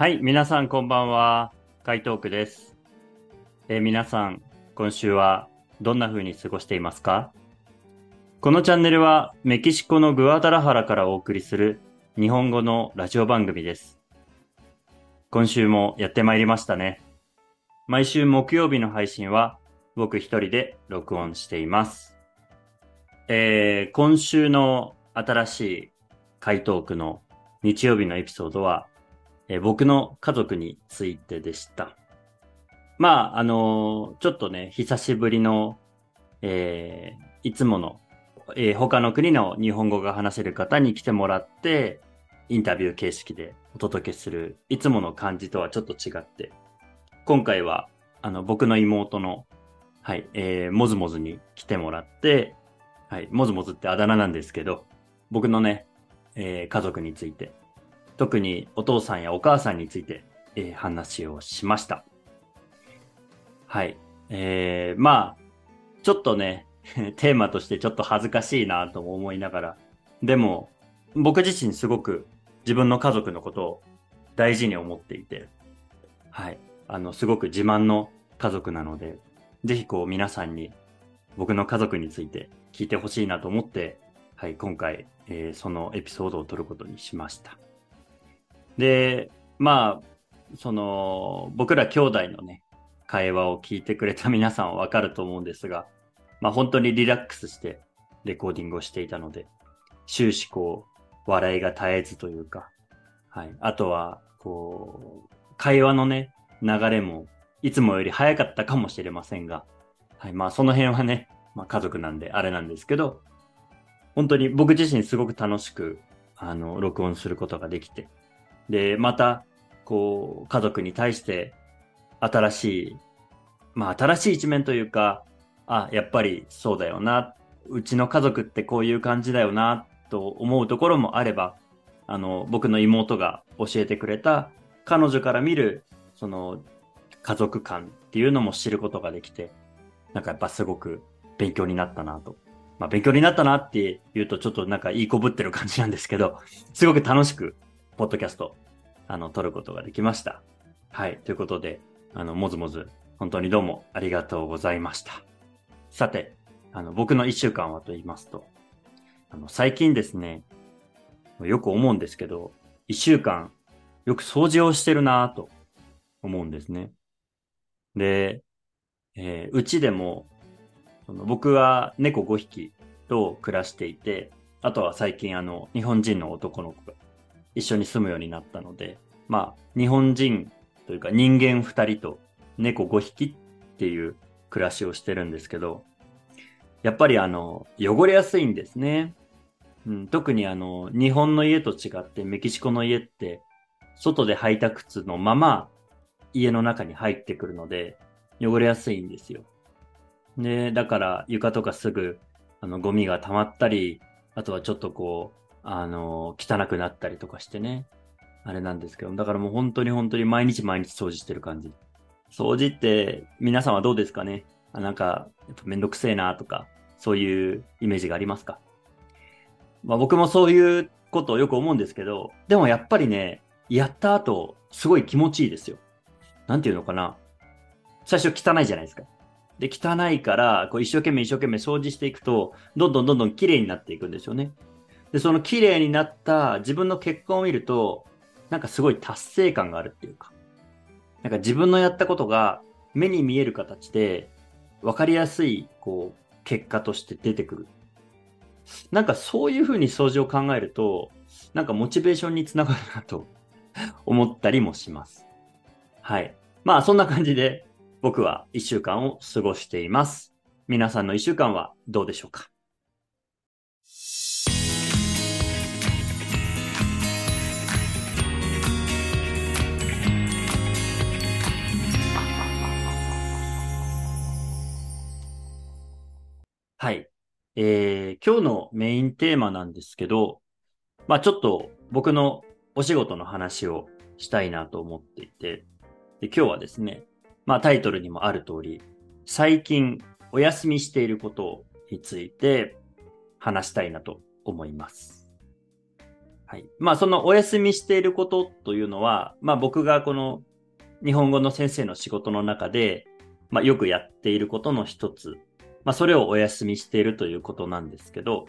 はい、皆さんこんばんは。海東区です。えー皆さん、今週はどんな風に過ごしていますか？このチャンネルはメキシコのグアダラハラからお送りする日本語のラジオ番組です。今週もやってまいりましたね。毎週木曜日の配信は僕一人で録音しています。えー今週の新しい回答区の日曜日のエピソードは、えー僕の家族についてでした。まあ、あのーちょっとね、久しぶりの、えーいつもの、えー他の国の日本語が話せる方に来てもらって、インタビュー形式でお届けする、いつもの感じとはちょっと違って、今回は、あの、僕の妹の、はい、えー、もずもずに来てもらって、はい、もずもずってあだ名なんですけど、僕のね、えー家族について、特にお父さんやお母さんについて、えー話をしました。はい。えー、まあ、ちょっとね、テーマとしてちょっと恥ずかしいなと思いながら、でも、僕自身すごく自分の家族のことを大事に思っていて、はい。あの、すごく自慢の家族なので、ぜひこう皆さんに僕の家族について聞いてほしいなと思って、はい、今回、えーそのエピソードを撮ることにしました。で、まあ、その、僕ら兄弟のね、会話を聞いてくれた皆さんはわかると思うんですが、まあ本当にリラックスしてレコーディングをしていたので、終始こう、笑いが絶えずというか、はい。あとは、こう、会話のね、流れも、いつもより早かったかもしれませんが、はい。まあその辺はね、まあ家族なんであれなんですけど、本当に僕自身すごく楽しく、あの、録音することができて、で、また、こう、家族に対して、新しい、まあ、新しい一面というか、あ、やっぱりそうだよな。うちの家族ってこういう感じだよな、と思うところもあれば、あの、僕の妹が教えてくれた、彼女から見る、その、家族観っていうのも知ることができて、なんかやっぱすごく勉強になったなと。まあ、勉強になったなって言うとちょっとなんかいいこぶってる感じなんですけど、すごく楽しく、ポッドキャスト、あの、撮ることができました。はい。ということで、あの、もずもず、本当にどうもありがとうございました。さて、あの、僕の一週間はと言いますと、あの、最近ですね、よく思うんですけど、一週間、よく掃除をしてるなぁと思うんですね。で、えーうちでも、その僕は猫5匹と暮らしていて、あとは最近あの、日本人の男の子が一緒に住むようになったので、まあ、日本人というか人間2人と猫5匹っていう暮らしをしてるんですけど、やっぱりあの、汚れやすいんですね。うん、特にあの、日本の家と違ってメキシコの家って、外で履いた靴のまま家の中に入ってくるので、汚れやすいんですよ。で、だから床とかすぐ、あの、ゴミが溜まったり、あとはちょっとこう、あの、汚くなったりとかしてね。あれなんですけど、だからもう本当に本当に毎日毎日掃除してる感じ。掃除って皆さんはどうですかね？あなんか、やっぱめんどくせえなとか、そういうイメージがありますか？まあ僕もそういうことをよく思うんですけど、でもやっぱりね、やった後、すごい気持ちいいですよ。なんていうのかな？最初汚いじゃないですか。で、汚いから、こう一生懸命一生懸命掃除していくと、どんどんどんどん綺麗になっていくんですよね。で、その綺麗になった自分の結果を見ると、なんかすごい達成感があるっていうか、なんか自分のやったことが目に見える形で、わかりやすい、こう、結果として出てくる。なんかそういうふうに掃除を考えると、なんかモチベーションにつながるなと思ったりもします。はい。まあそんな感じで僕は一週間を過ごしています。皆さんの一週間はどうでしょうか？はい。えー、今日のメインテーマなんですけど、まあちょっと僕のお仕事の話をしたいなと思っていて、で今日はですね、まあタイトルにもある通り、最近お休みしていることについて話したいなと思います。はい。まあ、そのお休みしていることというのは、まあ、僕がこの日本語の先生の仕事の中で、まあ、よくやっていることの一つ。まあ、それをお休みしているということなんですけど、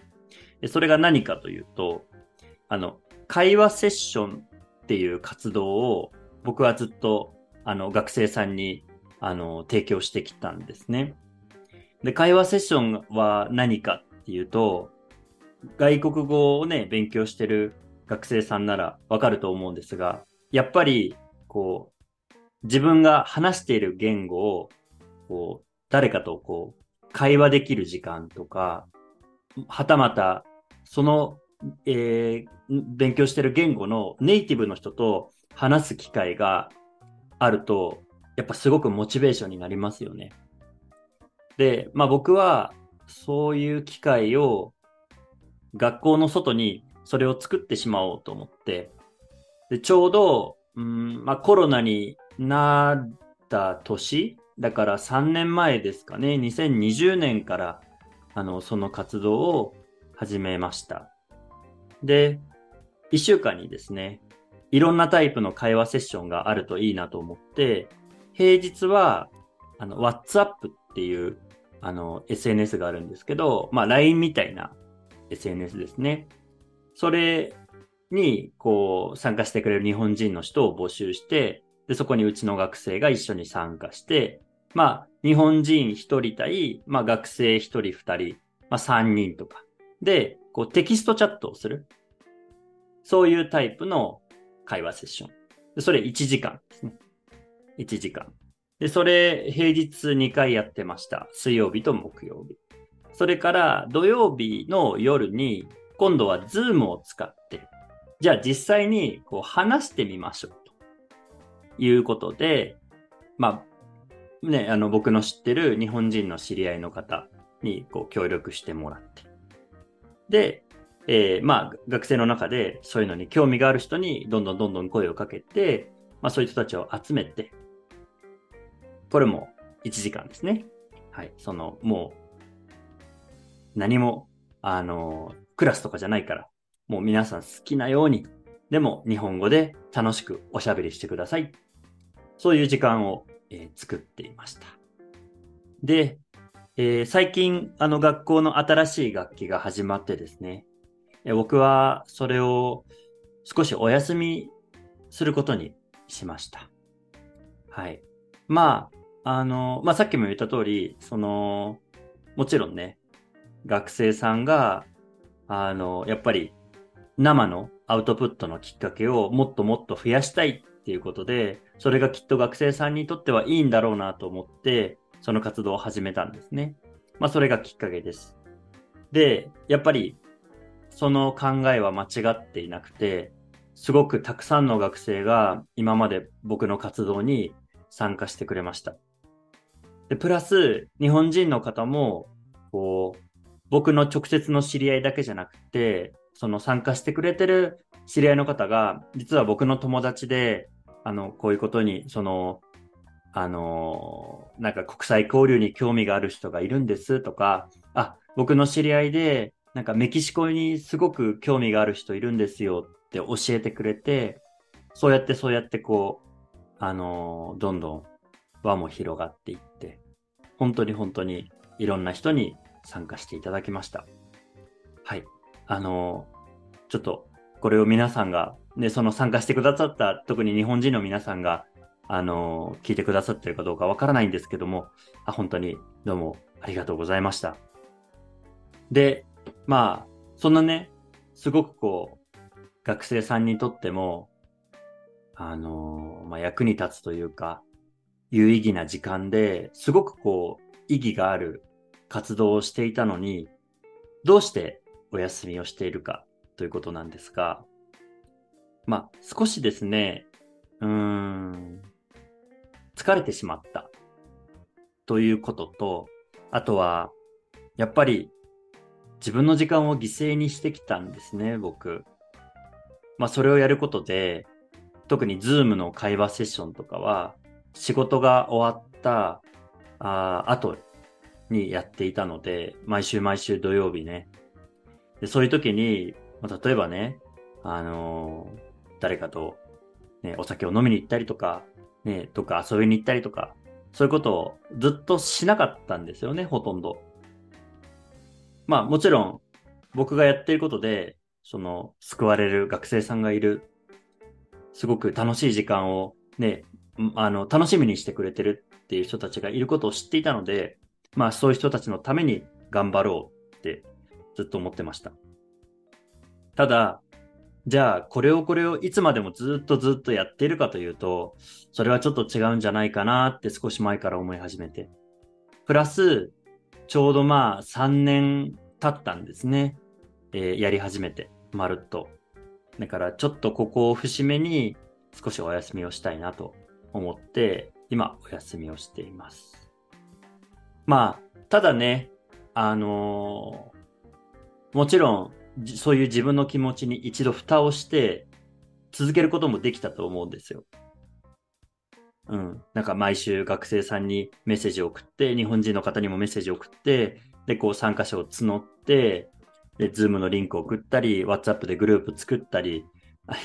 それが何かというと、あの、会話セッションっていう活動を僕はずっとあの学生さんにあの提供してきたんですね。で、会話セッションは何かっていうと、外国語をね、勉強してる学生さんならわかると思うんですが、やっぱり、こう、自分が話している言語を、こう、誰かとこう、会話できる時間とか、はたまた、その、えー、勉強してる言語のネイティブの人と話す機会があると、やっぱすごくモチベーションになりますよね。で、まあ僕はそういう機会を学校の外にそれを作ってしまおうと思って、でちょうど、うんまあ、コロナになった年、だから3年前ですかね、2020年からあのその活動を始めました。で、1週間にですね、いろんなタイプの会話セッションがあるといいなと思って、平日はあの WhatsApp っていうあの SNS があるんですけど、まあ LINE みたいな SNS ですね。それにこう参加してくれる日本人の人を募集して、でそこにうちの学生が一緒に参加して、まあ日本人一人対、まあ学生一人二人、まあ三人とか。で、こうテキストチャットをする。そういうタイプの会話セッション。でそれ1時間ですね。1時間。で、それ平日2回やってました。水曜日と木曜日。それから土曜日の夜に今度は Zoom を使って、じゃあ実際にこう話してみましょうということで、まあ、ね、あの僕の知ってる日本人の知り合いの方にこう協力してもらって。で、えー、まあ学生の中でそういうのに興味がある人にどんどんどんどん声をかけて、まあそういう人たちを集めて、これも1時間ですね。はい。その、もう、何も、あの、クラスとかじゃないから、もう皆さん好きなように、でも日本語で楽しくおしゃべりしてください。そういう時間を、えー、作っていました。で、えー、最近、あの学校の新しい楽器が始まってですね、え僕はそれを少しお休みすることにしました。はい。まあ、あの、まあ、さっきも言った通り、その、もちろんね、学生さんが、あの、やっぱり生のアウトプットのきっかけをもっともっと増やしたいっていうことで、それがきっと学生さんにとってはいいんだろうなと思って、その活動を始めたんですね。まあ、それがきっかけです。で、やっぱり、その考えは間違っていなくて、すごくたくさんの学生が今まで僕の活動に参加してくれました。で、プラス、日本人の方も、こう、僕の直接の知り合いだけじゃなくて、その参加してくれてる知り合いの方が、実は僕の友達で、あの、こういうことに、その、あの、なんか国際交流に興味がある人がいるんですとか、あ、僕の知り合いで、なんかメキシコにすごく興味がある人いるんですよって教えてくれて、そうやってそうやってこう、あの、どんどん輪も広がっていって、本当に本当にいろんな人に参加していただきました。はい。あの、ちょっとこれを皆さんが、ね、その参加してくださった、特に日本人の皆さんが、あの、聞いてくださってるかどうかわからないんですけども、あ本当にどうもありがとうございました。で、まあ、そんなね、すごくこう、学生さんにとっても、あの、まあ、役に立つというか、有意義な時間ですごくこう、意義がある活動をしていたのに、どうしてお休みをしているかということなんですが、まあ、少しですね、うーん、疲れてしまったということと、あとは、やっぱり自分の時間を犠牲にしてきたんですね、僕。まあ、それをやることで、特に Zoom の会話セッションとかは、仕事が終わったあ後にやっていたので、毎週毎週土曜日ね。でそういう時に、まあ、例えばね、あのー、誰かと、ね、お酒を飲みに行ったりとか、ね、どっか遊びに行ったりとか、そういうことをずっとしなかったんですよね、ほとんど。まあもちろん僕がやっていることで、その救われる学生さんがいる、すごく楽しい時間をね、あの、楽しみにしてくれてるっていう人たちがいることを知っていたので、まあそういう人たちのために頑張ろうってずっと思ってました。ただ、じゃあこれをこれをいつまでもずっとずっとやっているかというと、それはちょっと違うんじゃないかなって少し前から思い始めて。プラス、ちょうどまあ3年経ったんですね。えー、やり始めて、まるっと。だからちょっとここを節目に少しお休みをしたいなと思って、今お休みをしています。まあ、ただね、あのー、もちろん、そういう自分の気持ちに一度蓋をして、続けることもできたと思うんですよ。うん。なんか毎週学生さんにメッセージを送って、日本人の方にもメッセージを送って、で、こう参加者を募って、で、 Zoom のリンクを送ったり、WhatsApp でグループ作ったり、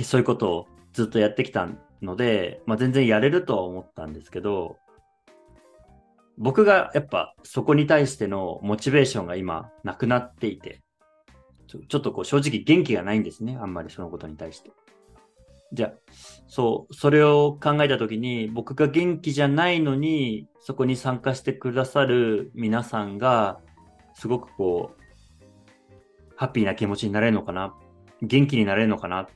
そういうことをずっとやってきたので、まあ、全然やれるとは思ったんですけど、僕がやっぱそこに対してのモチベーションが今なくなっていて、ちょちょっとこう正直元気がないんですね。あんまりそのことに対して。じゃあ、そう、それを考えたときに、僕が元気じゃないのに、そこに参加してくださる皆さんが、すごくこう、ハッピーな気持ちになれるのかな？元気になれるのかな？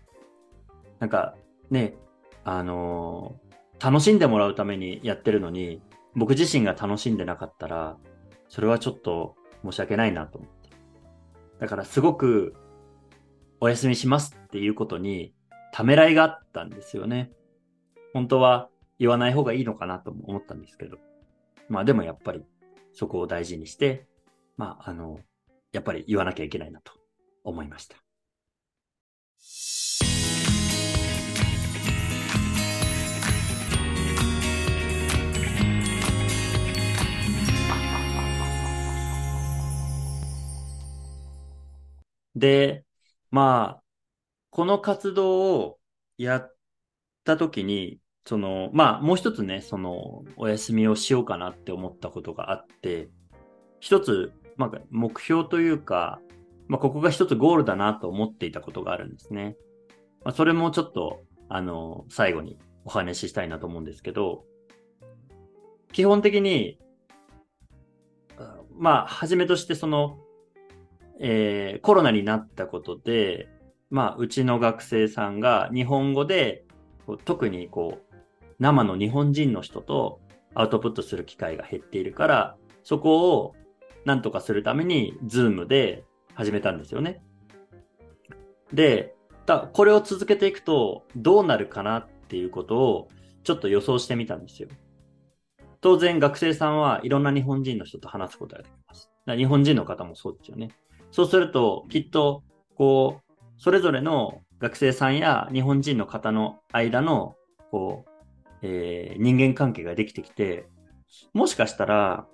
なんかね、あのー、楽しんでもらうためにやってるのに、僕自身が楽しんでなかったら、それはちょっと申し訳ないなと。だからすごくお休みしますっていうことにためらいがあったんですよね。本当は言わない方がいいのかなと思ったんですけど。まあでもやっぱりそこを大事にして、まああの、やっぱり言わなきゃいけないなと思いました。で、まあ、この活動をやったときに、その、まあ、もう一つね、その、お休みをしようかなって思ったことがあって、一つ、まあ、目標というか、まあ、ここが一つゴールだなと思っていたことがあるんですね。まあ、それもちょっと、あの、最後にお話ししたいなと思うんですけど、基本的に、まあ、はじめとしてその、えー、コロナになったことで、まあ、うちの学生さんが日本語で、特にこう、生の日本人の人とアウトプットする機会が減っているから、そこをなんとかするために、ズームで始めたんですよね。で、だこれを続けていくとどうなるかなっていうことをちょっと予想してみたんですよ。当然学生さんはいろんな日本人の人と話すことができます。日本人の方もそうですよね。そうすると、きっと、こう、それぞれの学生さんや日本人の方の間の、こう、えー、人間関係ができてきて、もしかしたら、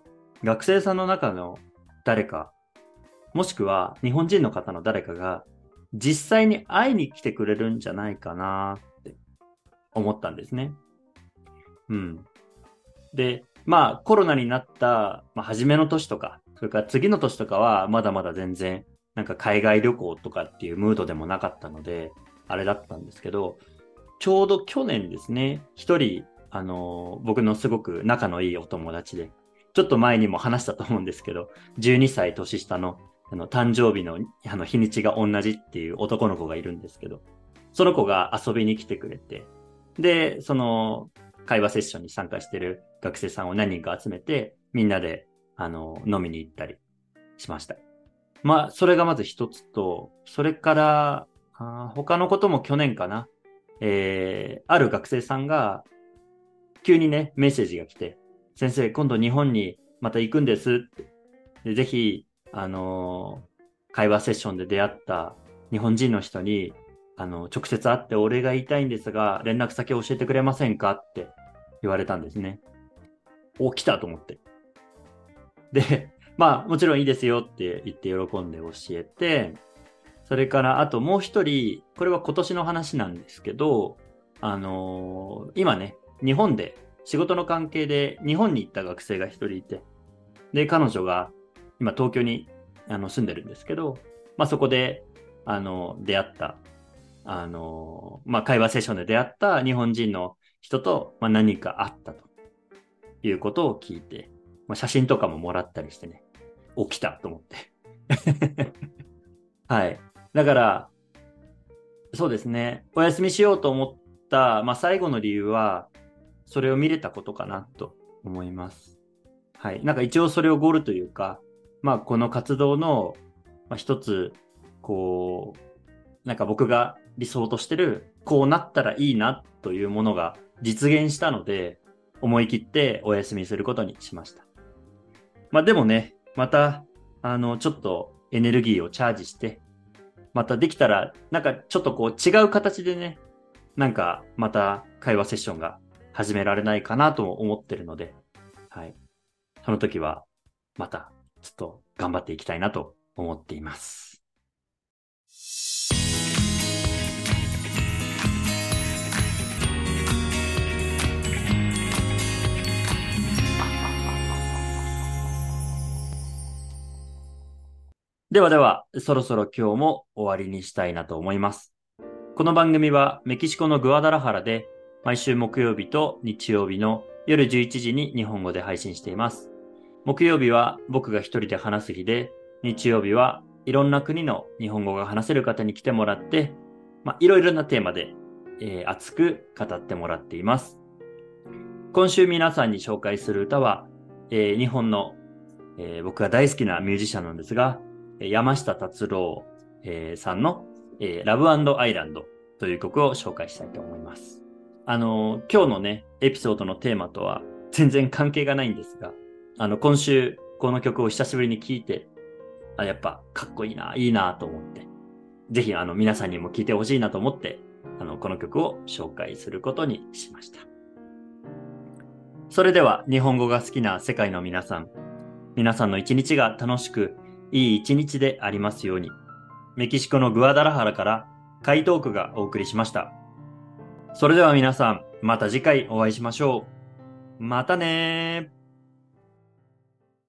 学生さんの中の誰か、もしくは日本人の方の誰かが、実際に会いに来てくれるんじゃないかなって思ったんですね。うん。で、まあコロナになった、まあ、初めの年とか、それから次の年とかはまだまだ全然なんか海外旅行とかっていうムードでもなかったので、あれだったんですけど、ちょうど去年ですね、一人、あの、僕のすごく仲のいいお友達で、ちょっと前にも話したと思うんですけど、12歳年下のあの誕生日のあの日にちが同じっていう男の子がいるんですけど、その子が遊びに来てくれて、で、その会話セッションに参加してる学生さんを何人か集めて、みんなであの、飲みに行ったりしました。まあ、それがまず一つと、それから、あ他のことも去年かな。えー、ある学生さんが、急にね、メッセージが来て、先生、今度日本にまた行くんですって。でぜひ、あのー、会話セッションで出会った日本人の人に、あの、直接会ってお礼が言いたいんですが、連絡先を教えてくれませんか？って言われたんですね。お、来たと思って。で、まあ、もちろんいいですよって言って喜んで教えて、それからあともう一人、これは今年の話なんですけど、あのー今ね、日本で仕事の関係で日本に行った学生が一人いて、で、彼女が今東京にあの住んでるんですけど、まあそこで、あの、出会った、あの、まあ会話セッションで出会った日本人の人と、まあ何かあったということを聞いて、まあ写真とかももらったりしてね、起きたと思って。はい。だから、そうですね、お休みしようと思った、まあ最後の理由は、それを見れたことかなと思います。はい。なんか一応それをゴールというか、まあこの活動の、まあ、一つ、こう、なんか僕が理想としてる、こうなったらいいなというものが実現したので、思い切ってお休みすることにしました。まあでもね、また、あの、ちょっとエネルギーをチャージして、またできたら、なんかちょっとこう違う形でね、なんかまた会話セッションが始められないかなと思ってるので、はい。その時は、また、ちょっと頑張っていきたいなと思っています。ではでは、そろそろ今日も終わりにしたいなと思います。この番組はメキシコのグアダラハラで毎週木曜日と日曜日の夜11時に日本語で配信しています。木曜日は僕が一人で話す日で、日曜日はいろんな国の日本語が話せる方に来てもらって、まあ、いろいろなテーマで、えー熱く語ってもらっています。今週皆さんに紹介する歌は、えー日本の、えー僕が大好きなミュージシャンなんですが、山下達郎、えーさんの、えーラブアイランドという曲を紹介したいと思います。あのー今日のね、エピソードのテーマとは全然関係がないんですが、あの、今週この曲を久しぶりに聴いて、あ、やっぱかっこいいな、いいなと思って、ぜひあの皆さんにも聴いてほしいなと思って、あの、この曲を紹介することにしました。それでは日本語が好きな世界の皆さん、皆さんの一日が楽しく、いい一日でありますように。メキシコのグアダラハラから、カイトークがお送りしました。それでは皆さん、また次回お会いしましょう。またねー。